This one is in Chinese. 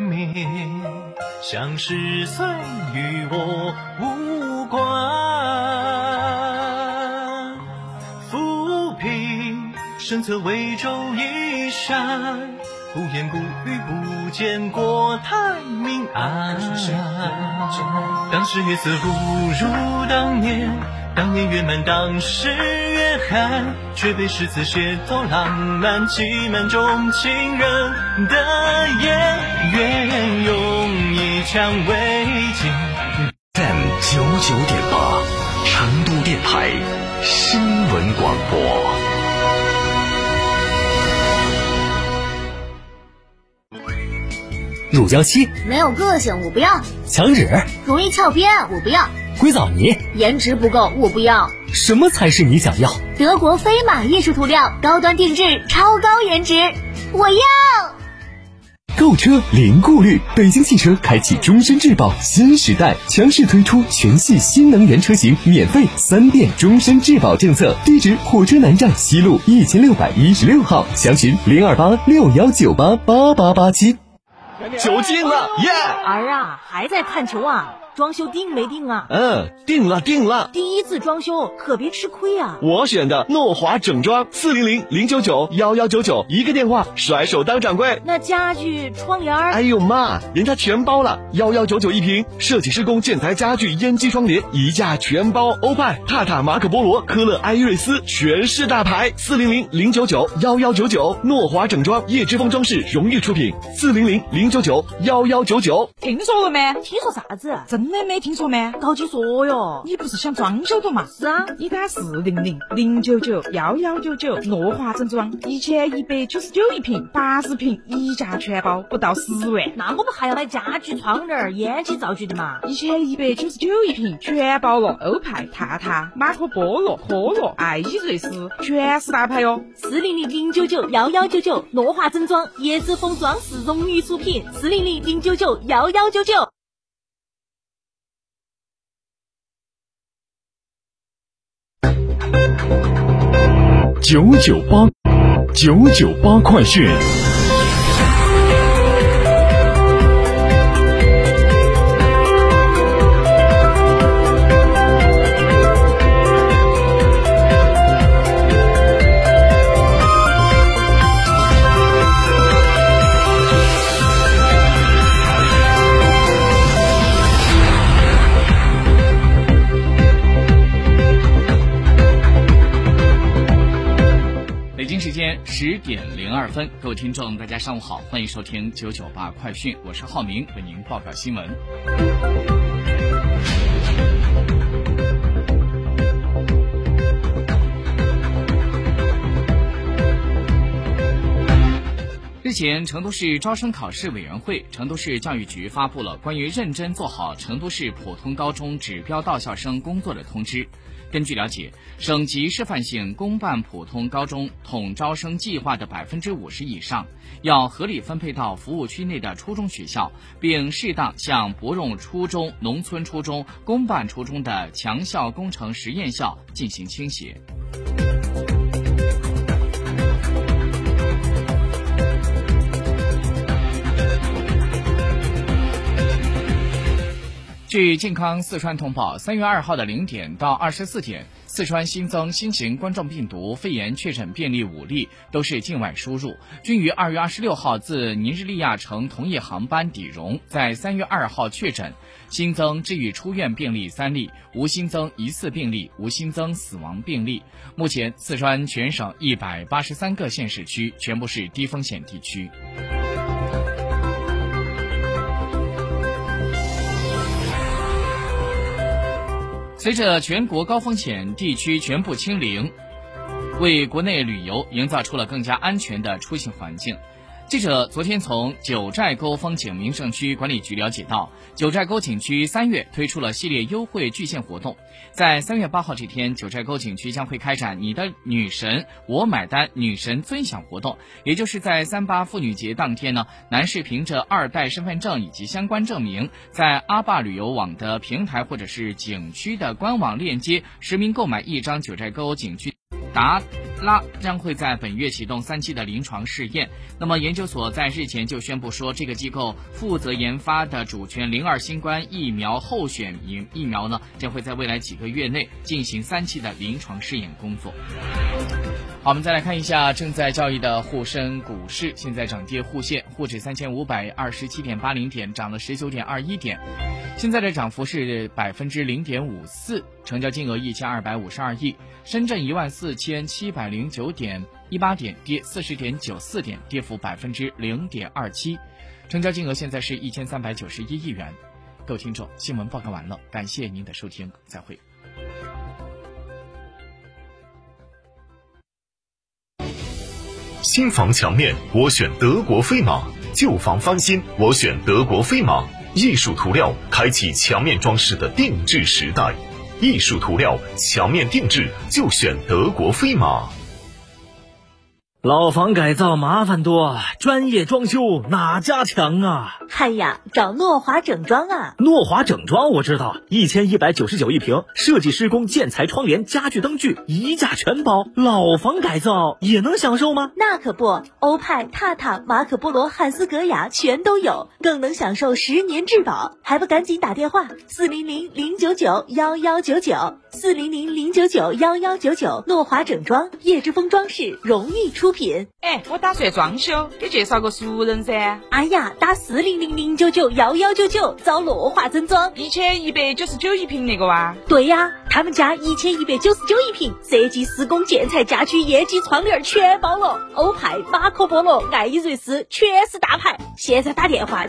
面，相识虽与我无关。浮萍身侧微舟一扇，不言不语不见国泰民安。当时月色不如当年，当年月满当时看，却被诗词写透浪漫，挤满中情人的眼，愿用一腔未尽。FM 九九点八，成都电台新闻广播。乳胶漆没有个性，我不要；墙纸容易翘边，我不要；硅藻泥颜值不够，我不要。什么才是你想要？德国飞马艺术涂料，高端定制，超高颜值，我要。购车零顾虑，北京汽车开启终身质保新时代，强势推出全系新能源车型免费三电终身质保政策。地址：火车南站西路一千六百一十六号，详询零二八六幺九八八八八七。球进了，耶！儿啊，还在看球啊？装修定没定啊？嗯，定了定了。第一次装修可别吃亏啊！我选的诺华整装，四零零零九九幺幺九九，一个电话，甩手当掌柜。那家具、窗帘儿，哎呦妈，人家全包了，幺幺九九一平，设计施工、建材、家具、烟机、窗帘一价全包。欧派、泰塔、马可波罗、科勒、艾瑞斯，全是大牌。四零零零九九幺幺九九，诺华整装，叶之峰装饰荣誉出品。四零零零九九幺幺九九，听说了没？听说啥子？真的没听说没？高级说哟，你不是想装修的嘛？是啊，你打四零零零九九幺幺九九，诺华整装，一千一百九十九一平，八十平一价全包，不到十万。那我们还要买家具、窗帘、烟机、灶具的嘛？一千一百九十九一平，全包了。欧派、泰塔、马可波罗、科罗、爱依瑞斯，全是大牌哟。四零零零九九幺幺九九，诺华整装，椰子风装饰荣誉出品。四零零零九九幺幺九九。九九八，九九八快讯。点零二分，各位听众，大家上午好，欢迎收听九九八快讯，我是浩明，为您报告新闻。日前，成都市招生考试委员会、成都市教育局发布了关于认真做好成都市普通高中指标到校生工作的通知。根据了解，省级示范性公办普通高中统招生计划的百分之五十以上，要合理分配到服务区内的初中学校，并适当向不用初中、农村初中、公办初中的强校工程实验校进行倾斜。据健康四川通报，三月二号的零点到二十四点，四川新增新型冠状病毒肺炎确诊病例五例，都是境外输入，均于二月二十六号自尼日利亚乘同一航班抵蓉，在三月二号确诊。新增治愈出院病例三例，无新增疑似病例，无新增死亡病例。目前，四川全省一百八十三个县市区全部是低风险地区。随着全国高风险地区全部清零，为国内旅游营造出了更加安全的出行环境。记者昨天从九寨沟风景名胜区管理局了解到，九寨沟景区三月推出了系列优惠巨献活动。在三月八号这天，九寨沟景区将会开展“你的女神我买单，女神尊享”活动，也就是在三八妇女节当天呢，男士凭着二代身份证以及相关证明，在阿坝旅游网的平台或者是景区的官网链接实名购买一张九寨沟景区达拉将会在本月启动三期的临床试验。那么研究所在日前就宣布说，这个机构负责研发的主权零二新冠疫苗候选疫疫苗呢，将会在未来几个月内进行三期的临床试验工作。好，我们再来看一下正在交易的沪深股市，现在涨跌互现，沪指三千五百二十七点八零点，涨了十九点二一点，现在的涨幅是百分之零点五四，成交金额一千二百五十二亿。深圳一万四千七百零九点一八点，跌四十点九四点，跌幅百分之零点二七，成交金额现在是一千三百九十一亿元。各位听众，新闻报告完了，感谢您的收听，再会。新房墙面，我选德国飞马；旧房翻新，我选德国飞马。艺术涂料开启墙面装饰的定制时代，艺术涂料墙面定制就选德国飞马。老房改造麻烦多，专业装修哪家强啊？嗨呀，找诺华整装啊！诺华整装我知道，一千一百九十九一平，设计施工、建材、窗帘、家具、灯具一价全包。老房改造也能享受吗？那可不，欧派、榻榻、马可波罗、汉斯格雅全都有，更能享受十年质保，还不赶紧打电话四零零零九九幺幺九九四零零零九九幺幺九九。诺华整装，叶之峰装饰荣誉出品。哎，我打算装修，给介绍个熟人噻。哎呀，打四零零零九九幺幺九九找诺华整装，一千一百九十九一平那个哇？对呀，他们家一千一百九十九一平，设计、施工、建材、家居、业绩、窗帘全包了，欧派、马可波罗、爱依瑞斯全是大牌。现在打电话。